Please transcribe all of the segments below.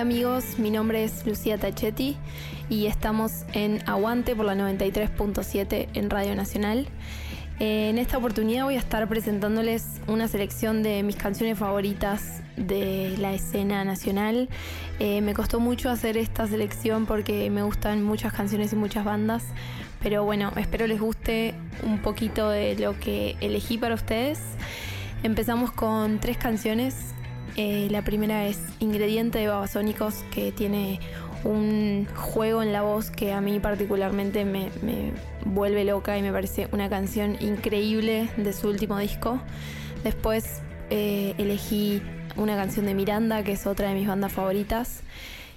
Amigos, mi nombre es Lucía Tachetti y estamos en Aguante por la 93.7 en Radio Nacional. En esta oportunidad voy a estar presentándoles una selección de mis canciones favoritas de la escena nacional. Eh, me costó mucho hacer esta selección porque me gustan muchas canciones y muchas bandas, pero bueno, espero les guste un poquito de lo que elegí para ustedes. Empezamos con tres canciones eh, la primera es Ingrediente de Babasónicos, que tiene un juego en la voz que a mí particularmente me, vuelve loca y me parece una canción increíble de su último disco. Después eh, elegí una canción de Miranda, que es otra de mis bandas favoritas.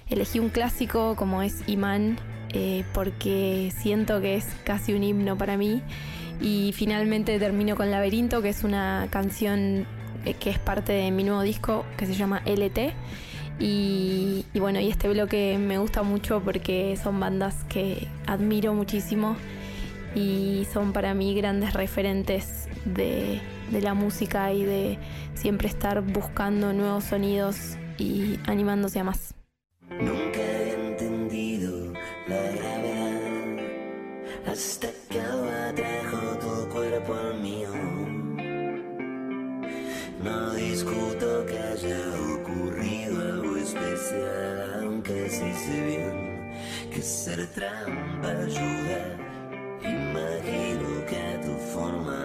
Elegí un clásico como es Imán, eh, porque siento que es casi un himno para mí. Y finalmente termino con Laberinto, que es una canción que es parte de mi nuevo disco que se llama LT. Y, bueno, y este bloque me gusta mucho porque son bandas que admiro muchísimo y son para mí grandes referentes de la música y de siempre estar buscando nuevos sonidos y animándose a más. Aunque sí sé bien que ser trampa ayuda. Imagino que a tu forma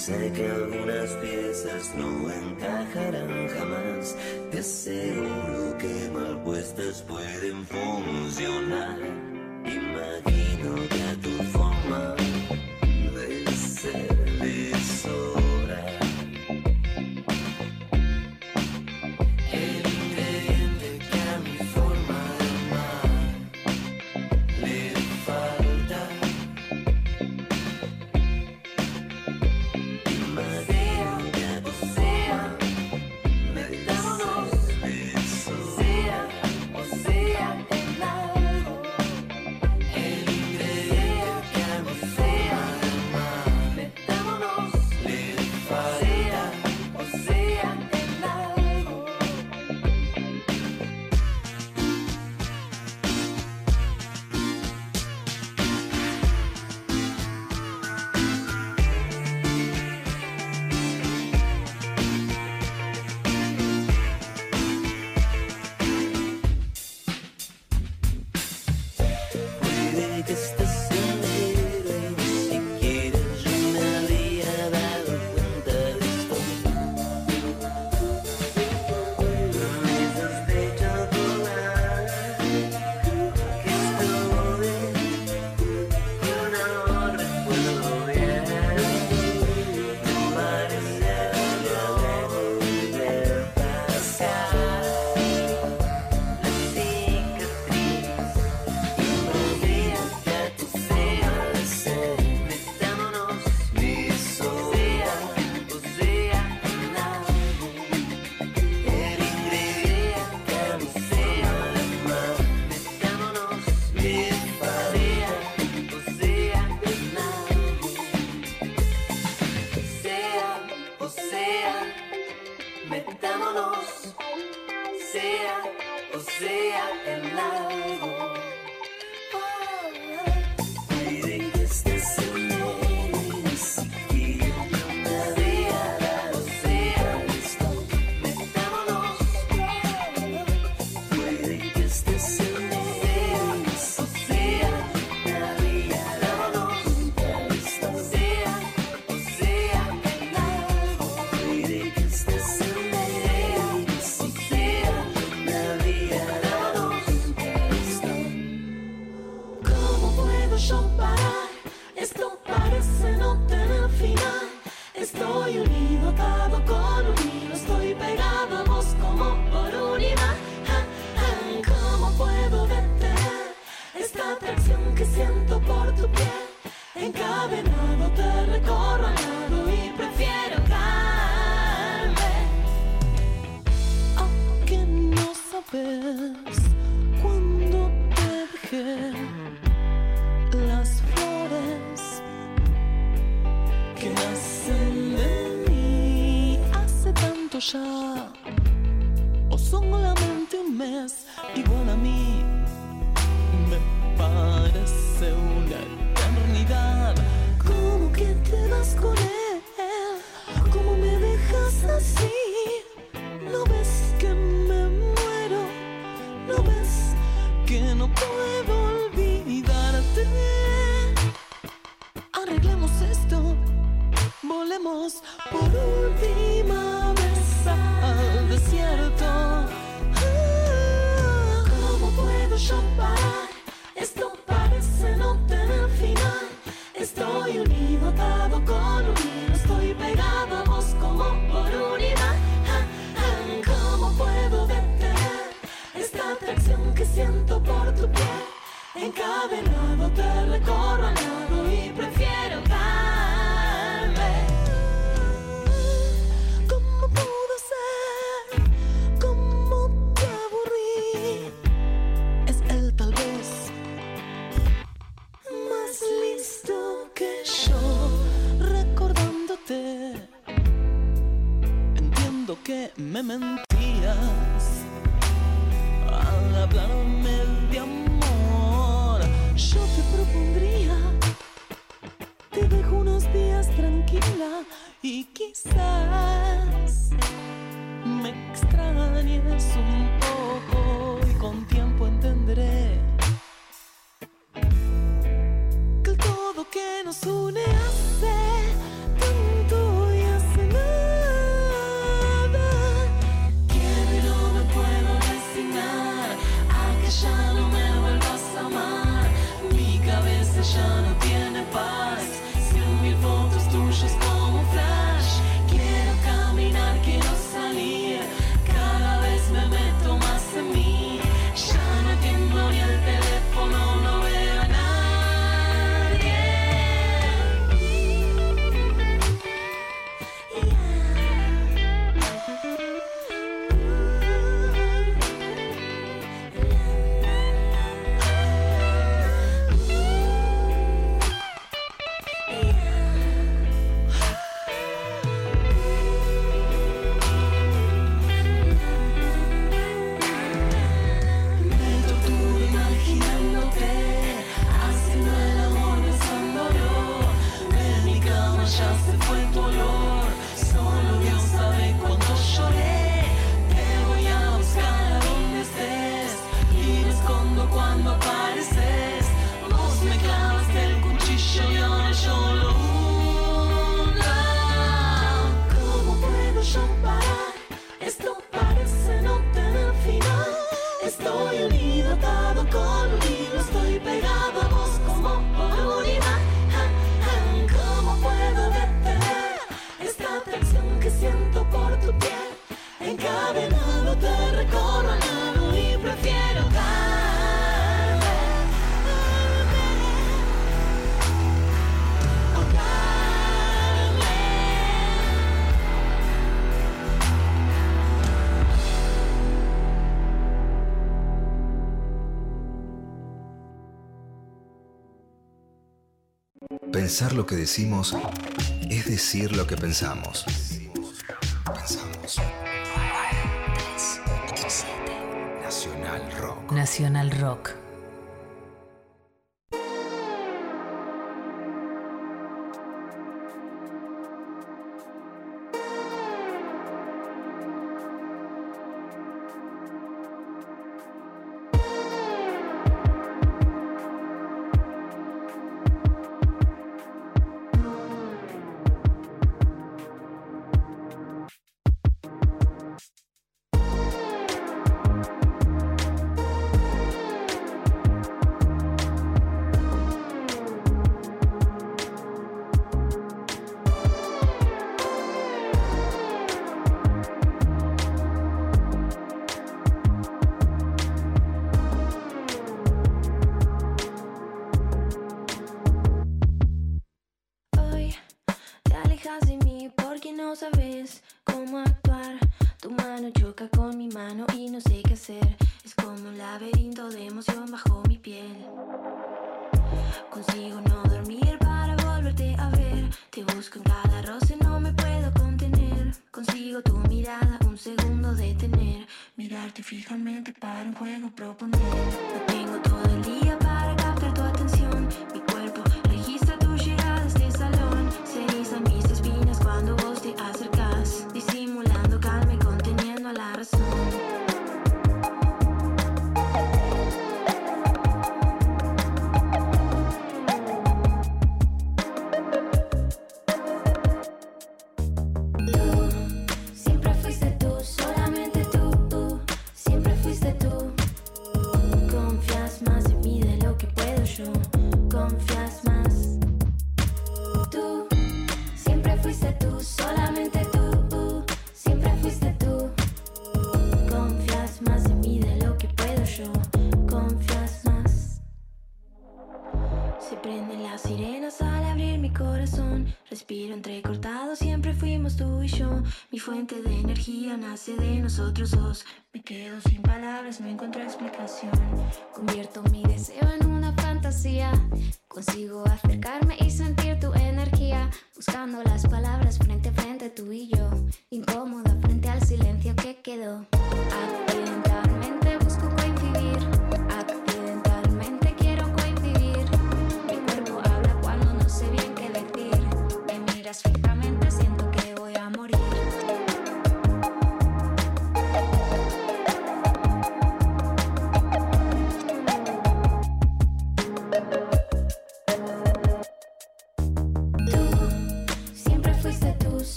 Sé que algunas piezas no encajarán jamás, te aseguro que mal puestas pueden funcionar. cuando apareces. Vos me clavas el cuchillo y ahora yo lo Pensar lo que decimos es decir lo que pensamos. Pensamos. Nacional Rock. Nacional Rock. toca con mi mano y no sé qué hacer. Es como un laberinto de emoción bajo mi piel. Consigo no dormir para volverte a ver. Te busco en cada roce, no me puedo contener. Consigo tu mirada, un segundo detener. Mirarte fijamente para un juego proponer. No tengo todo el día para captar tu atención. Mi cuerpo registra tu llegada a este salón. Se mis espinas cuando vos te acercas. Nosotros.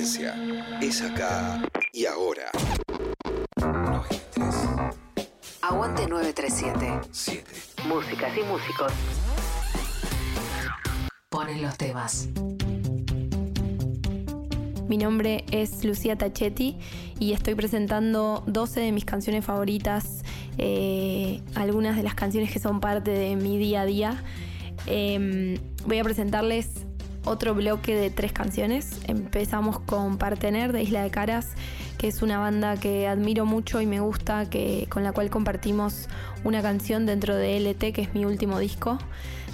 Es acá y ahora. Aguante 937. 7. Músicas y músicos. Ponen los temas. Mi nombre es Lucía Tachetti y estoy presentando 12 de mis canciones favoritas, eh, algunas de las canciones que son parte de mi día a día. Eh, voy a presentarles otro bloque de tres canciones. Empezamos con Partener de Isla de Caras, que es una banda que admiro mucho y me gusta, que, con la cual compartimos una canción dentro de LT, que es mi último disco.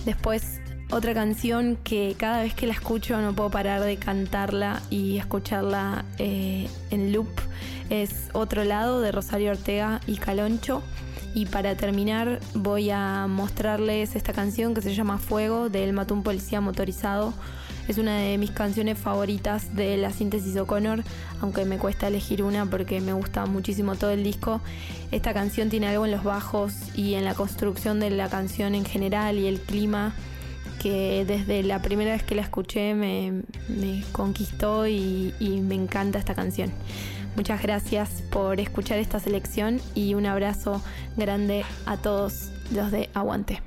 Después otra canción que cada vez que la escucho no puedo parar de cantarla y escucharla eh, en loop es Otro lado de Rosario Ortega y Caloncho. Y para terminar voy a mostrarles esta canción que se llama Fuego de El Policía Motorizado. Es una de mis canciones favoritas de la síntesis O'Connor, aunque me cuesta elegir una porque me gusta muchísimo todo el disco. Esta canción tiene algo en los bajos y en la construcción de la canción en general y el clima que desde la primera vez que la escuché me, conquistó y me encanta esta canción. Muchas gracias por escuchar esta selección y un abrazo grande a todos los de Aguante.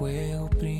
Otro juego primitivo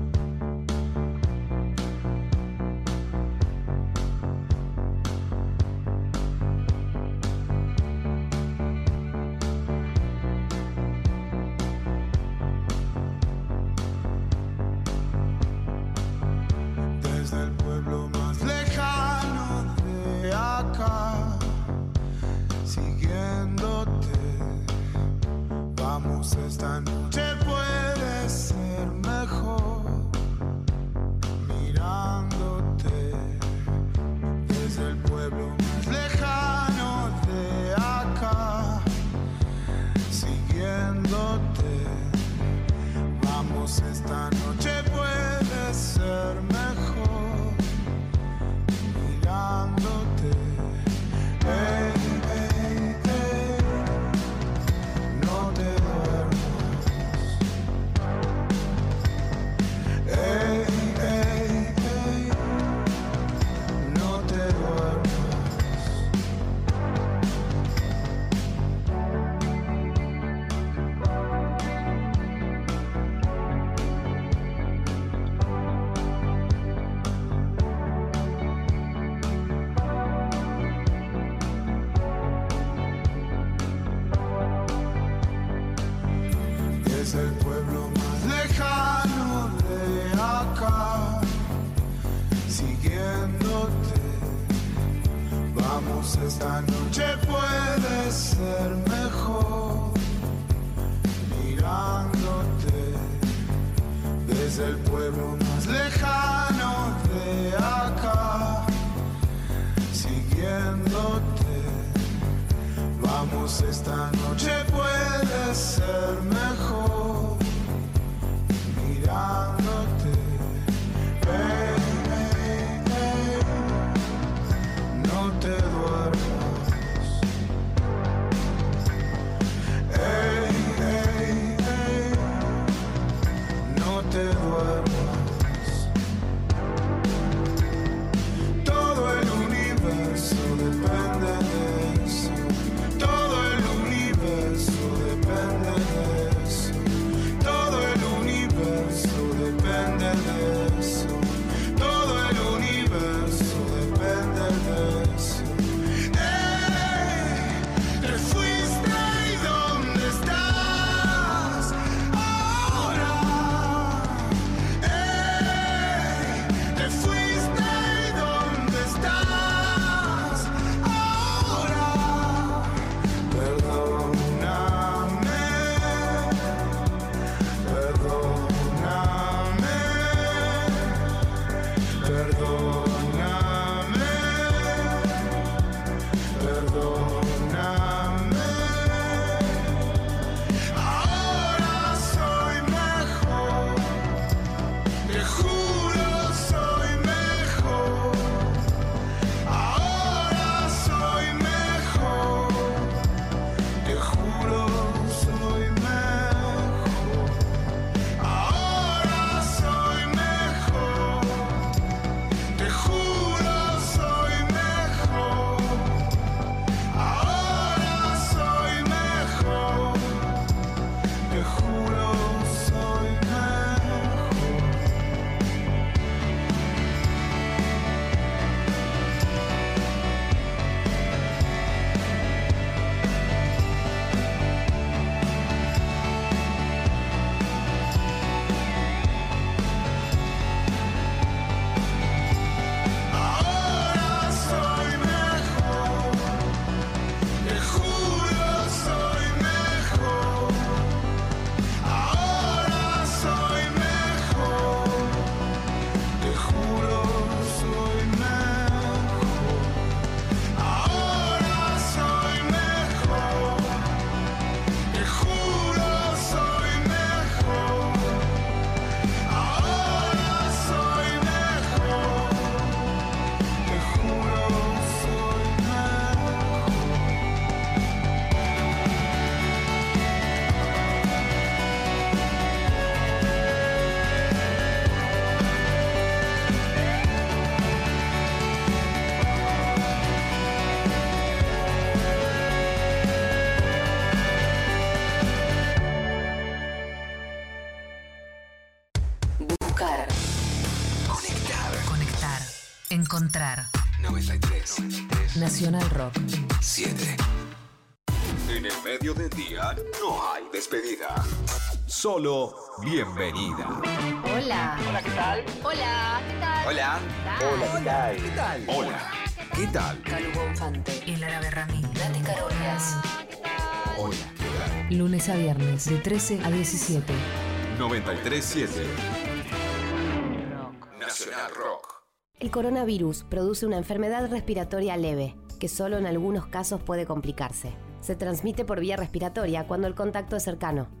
I know Solo bienvenida. Hola. Hola, ¿qué tal? Hola. ¿Qué tal? Hola. Hola, ¿qué tal? ¿Qué tal? Hola. ¿Qué tal? Calu Bonfante. El Árabe Ramí. Nati Carolias. Hola. ¿Qué tal? Lunes a viernes de 13 a 17. 937 Nacional Rock. El coronavirus produce una enfermedad respiratoria leve, que solo en algunos casos puede complicarse. Se transmite por vía respiratoria cuando el contacto es cercano.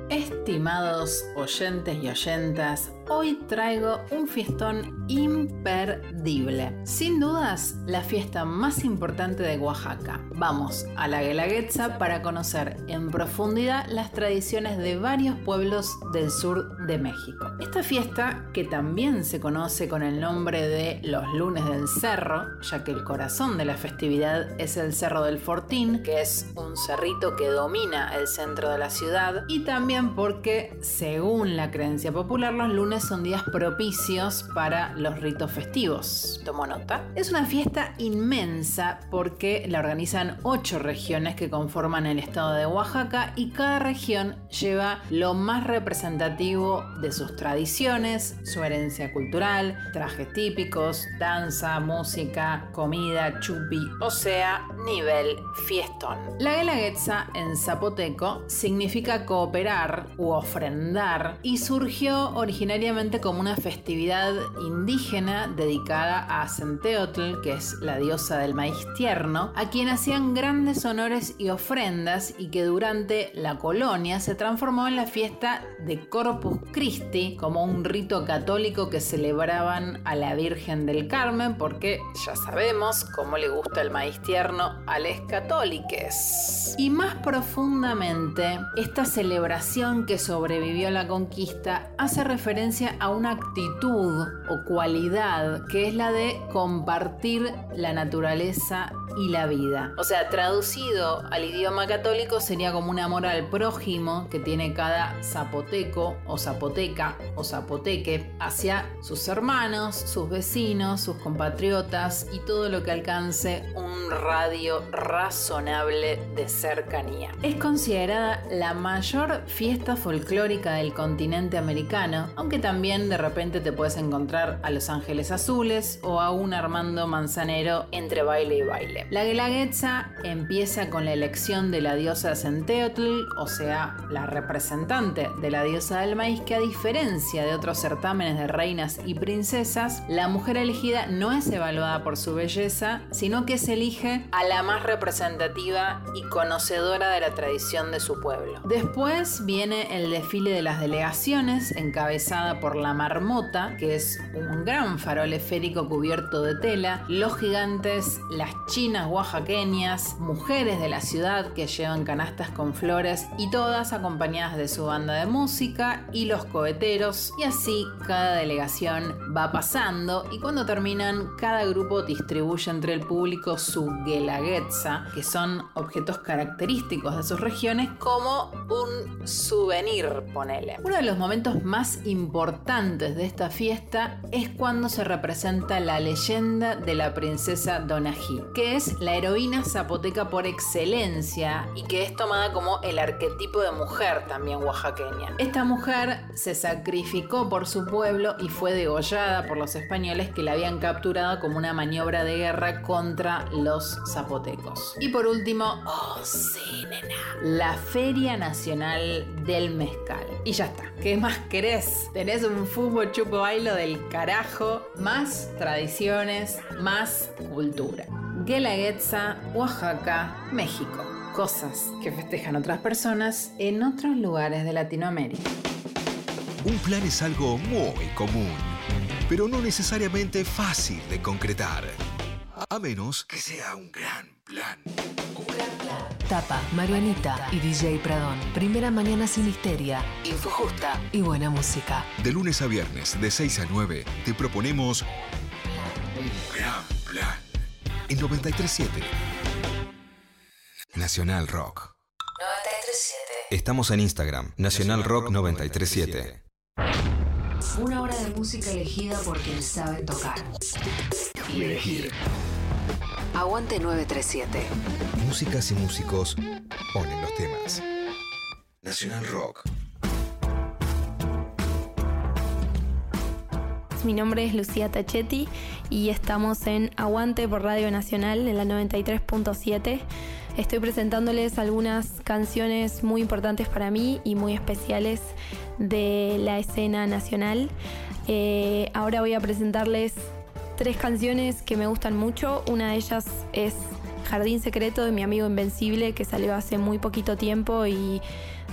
Estimados oyentes y oyentas, hoy traigo un fiestón imperdible. Sin dudas, la fiesta más importante de Oaxaca. Vamos a la Guelaguetza para conocer en profundidad las tradiciones de varios pueblos del sur de México. Esta fiesta, que también se conoce con el nombre de los lunes del cerro, ya que el corazón de la festividad es el Cerro del Fortín, que es un cerrito que domina el centro de la ciudad, y también porque, según la creencia popular, los lunes son días propicios para los ritos festivos. ¿Tomo nota? Es una fiesta inmensa porque la organizan ocho regiones que conforman el estado de Oaxaca y cada región lleva lo más representativo de sus tradiciones, su herencia cultural, trajes típicos, danza, música, comida, chupi, o sea, nivel fiestón. La Guelaguetza en zapoteco significa cooperar u ofrendar y surgió originariamente como una festividad indígena dedicada a Centeotl, que es la diosa del maíz tierno, a quien hacían grandes honores y ofrendas y que durante la colonia se transformó en la fiesta de Corpus Christi como un rito católico que celebraban a la Virgen del Carmen porque ya sabemos cómo le gusta el maíz tierno a los católiques. Y más profundamente, esta celebración que sobrevivió a la conquista hace referencia a una actitud o cualidad que es la de compartir la naturaleza y la vida. O sea, traducido al idioma católico sería como un amor al prójimo que tiene cada zapoteco o zapoteca o zapoteque hacia sus hermanos, sus vecinos, sus compatriotas y todo lo que alcance un radio razonable de cercanía. Es considerada la mayor fiesta folclórica del continente americano, aunque también de repente te puedes encontrar a Los Ángeles Azules o a un Armando Manzanero entre baile y baile. La Guelaguetza empieza con la elección de la diosa Centeotl, o sea, la representante de la diosa del maíz, que a diferencia de otros certámenes de reinas y princesas, la mujer elegida no es evaluada por su belleza, sino que se elige a la más representativa y conocedora de la tradición de su pueblo. Después viene el desfile de las delegaciones, encabezada por la marmota, que es un gran farol esférico cubierto de tela, los gigantes, las chinas oaxaqueñas, mujeres de la ciudad que llevan canastas con flores y todas acompañadas de su banda de música y los coheteros, y así cada delegación va pasando y cuando terminan cada grupo distribuye entre el público su guelaguetza, que son objetos característicos de sus regiones como un souvenir, ponele. Uno de los momentos más importantes de esta fiesta es cuando se representa la leyenda de la princesa Donají, que es la heroína zapoteca por excelencia y que es tomada como el arquetipo de mujer también oaxaqueña. Esta mujer se sacrificó por su pueblo y fue degollada por los españoles que la habían capturado como una maniobra de guerra contra los zapotecos. Y por último, oh sí, nena, la Feria Nacional del Mezcal. Y ya está, ¿qué más querés? Tenés un fútbol chupo bailo del carajo, más tradiciones, más cultura. Guelaguetza, Oaxaca, México. Cosas que festejan otras personas en otros lugares de Latinoamérica. Un plan es algo muy común, pero no necesariamente fácil de concretar. A menos que sea un gran plan. Tapa, Marianita y DJ Pradón. Primera mañana sin histeria, info justa y buena música. De lunes a viernes, de 6 a 9, te proponemos un gran plan en 937 Nacional Rock. 937. Estamos en Instagram, Nacional Rock 937. Una hora de música elegida por quien sabe tocar. Y elegir. Aguante 937. Músicas y músicos ponen los temas. Nacional Rock. Mi nombre es Lucía Tachetti y estamos en Aguante por Radio Nacional en la 93.7. Estoy presentándoles algunas canciones muy importantes para mí y muy especiales de la escena nacional. Eh, ahora voy a presentarles tres canciones que me gustan mucho. Una de ellas es Jardín Secreto de mi amigo Invencible, que salió hace muy poquito tiempo y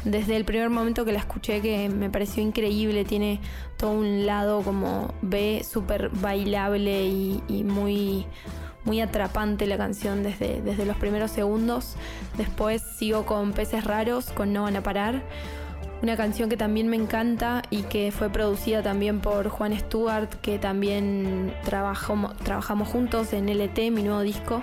desde el primer momento que la escuché que me pareció increíble, tiene todo un lado como B súper bailable y, y muy, muy atrapante la canción desde, desde los primeros segundos. Después sigo con Peces Raros, con No Van a Parar. Una canción que también me encanta y que fue producida también por Juan Stewart, que también trabajamos, trabajamos juntos en LT, mi nuevo disco.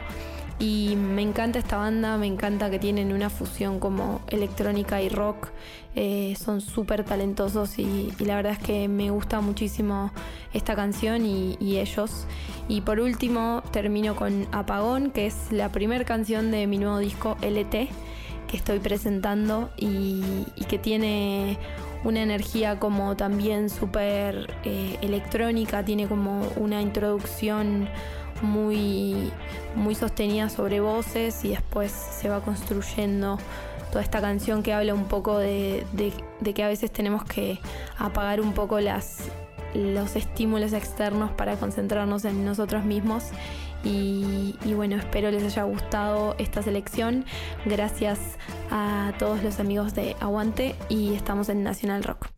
Y me encanta esta banda, me encanta que tienen una fusión como electrónica y rock. Eh, son súper talentosos y, la verdad es que me gusta muchísimo esta canción y, y ellos. Y por último termino con Apagón, que es la primera canción de mi nuevo disco LT que estoy presentando y, que tiene una energía como también súper eh, electrónica, tiene como una introducción muy, muy sostenida sobre voces y después se va construyendo toda esta canción que habla un poco de, de- de que a veces tenemos que apagar un poco las, los estímulos externos para concentrarnos en nosotros mismos. Y, bueno, espero les haya gustado esta selección. Gracias a todos los amigos de Aguante y estamos en Nacional Rock.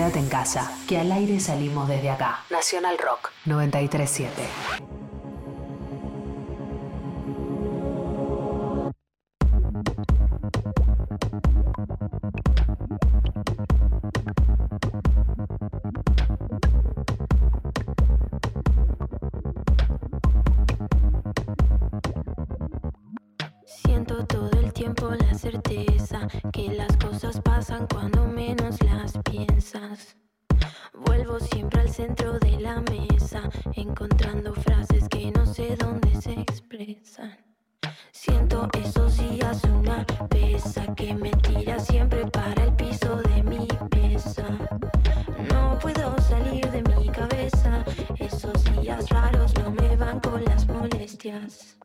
Quédate en casa, que al aire salimos desde acá. Nacional Rock 937. Siento todo el tiempo la certeza que las cosas pasan cuando Yes.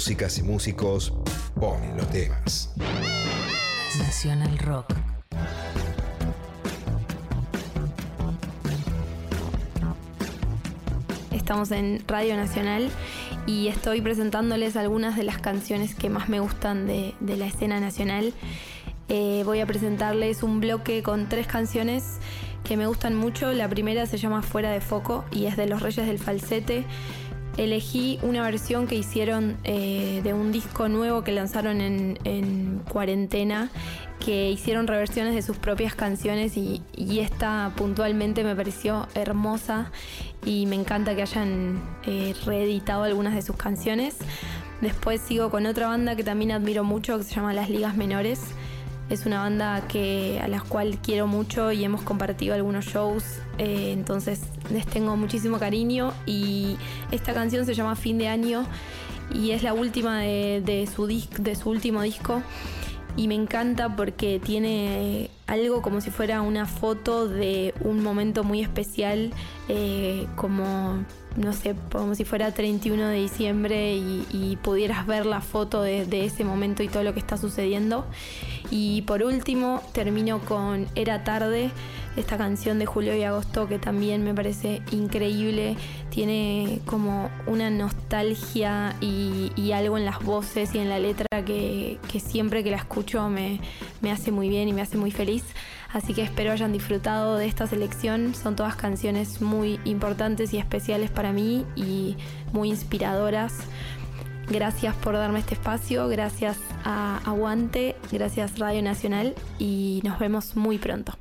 Músicas y músicos ponen los temas. Nacional Rock. Estamos en Radio Nacional y estoy presentándoles algunas de las canciones que más me gustan de, de la escena nacional. Eh, voy a presentarles un bloque con tres canciones que me gustan mucho. La primera se llama Fuera de Foco y es de Los Reyes del Falsete. Elegí una versión que hicieron eh, de un disco nuevo que lanzaron en, en cuarentena, que hicieron reversiones de sus propias canciones y, esta puntualmente me pareció hermosa y me encanta que hayan eh, reeditado algunas de sus canciones. Después sigo con otra banda que también admiro mucho que se llama Las Ligas Menores. Es una banda que, a la cual quiero mucho y hemos compartido algunos shows, eh, entonces les tengo muchísimo cariño y esta canción se llama Fin de Año y es la última de, su, de su último disco y me encanta porque tiene algo como si fuera una foto de un momento muy especial, eh, como, no sé, como si fuera 31 de diciembre y, y pudieras ver la foto de, ese momento y todo lo que está sucediendo. Y por último, termino con Era tarde, esta canción de Julio y Agosto que también me parece increíble. Tiene como una nostalgia y, y algo en las voces y en la letra que, que siempre que la escucho me, me hace muy bien y me hace muy feliz. Así que espero hayan disfrutado de esta selección. Son todas canciones muy importantes y especiales para mí y muy inspiradoras. Gracias por darme este espacio, gracias a Aguante, gracias Radio Nacional y nos vemos muy pronto.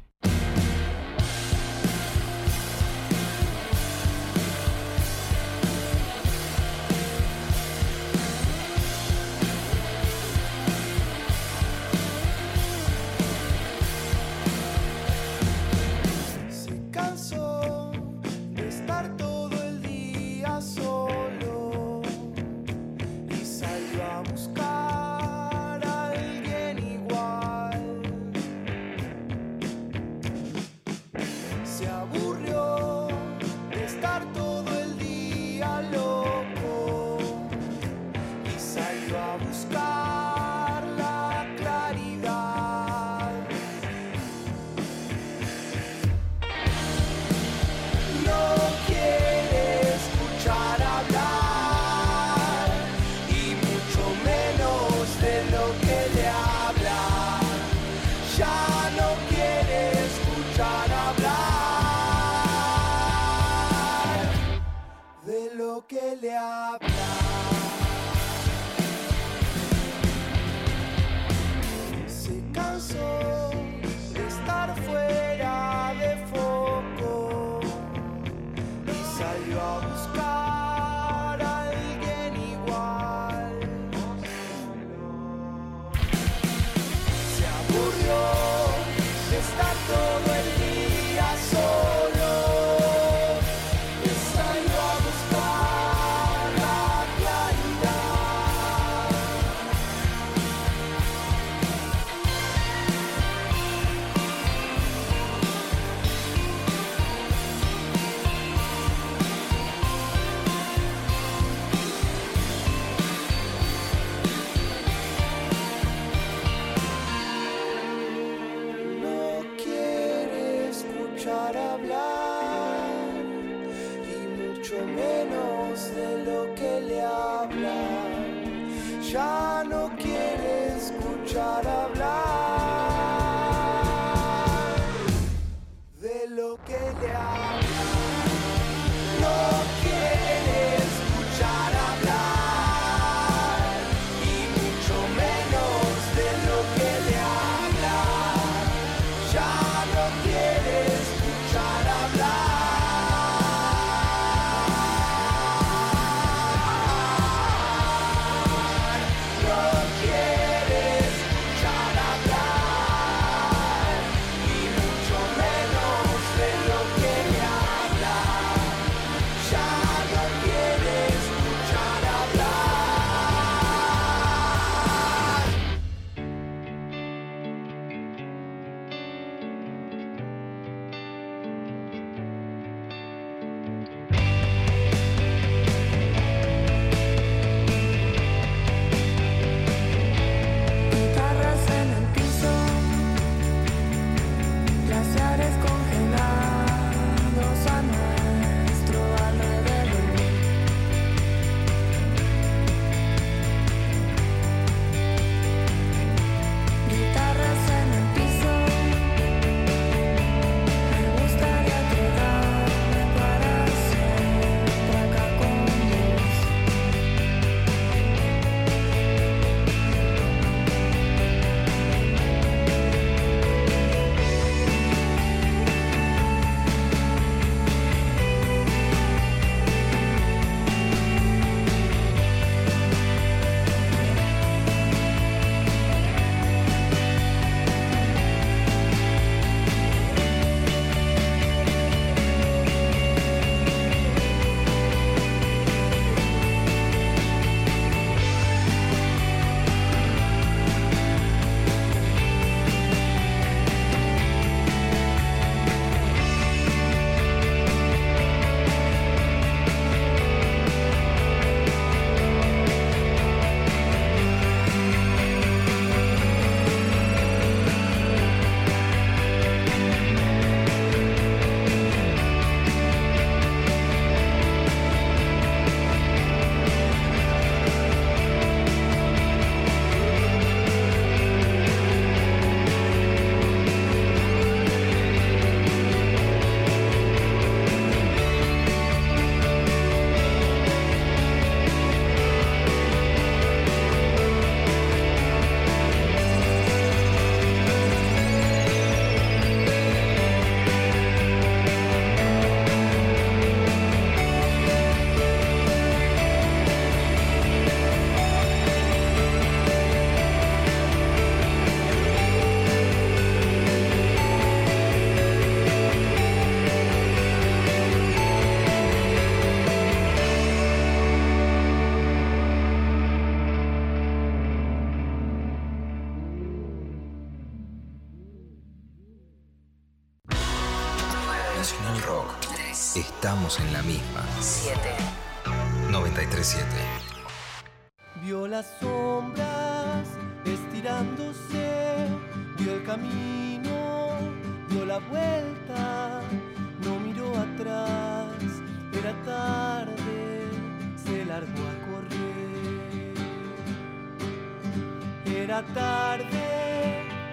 Era tarde,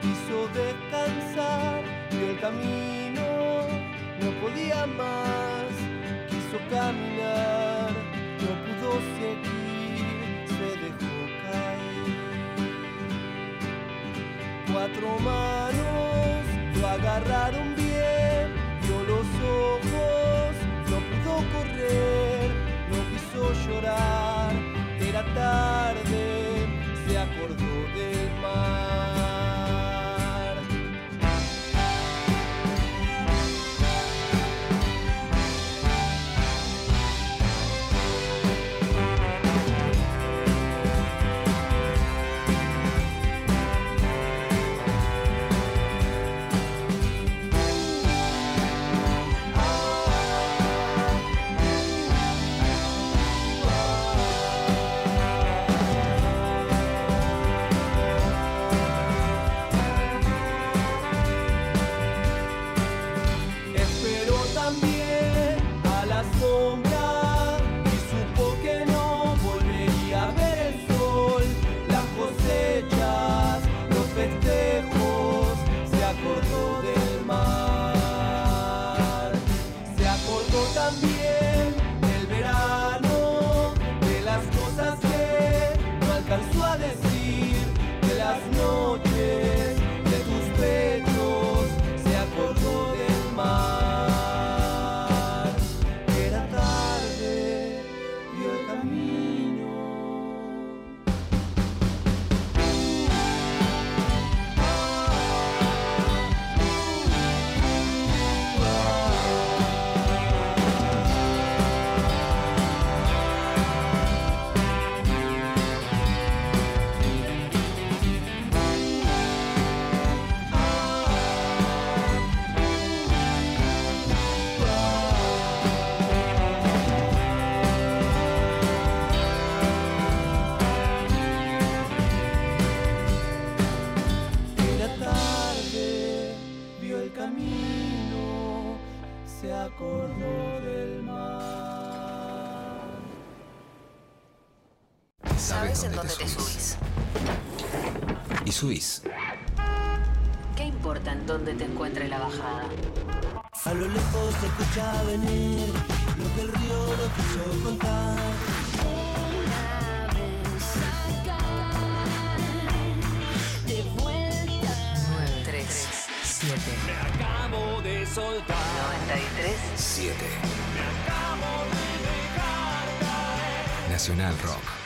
quiso descansar, vio el camino, no podía más, quiso caminar, no pudo seguir, se dejó caer. Cuatro manos lo agarraron bien, vio los ojos, no pudo correr, no quiso llorar, acordó del mar. Vio el camino. ¿Qué importa en dónde te encuentre la bajada? A lo lejos se escucha venir lo que el río no quiso contar. De vuelta. 9, 3, 7. Me acabo de soltar. 93. 7. Me acabo de dejar caer. Nacional Rock.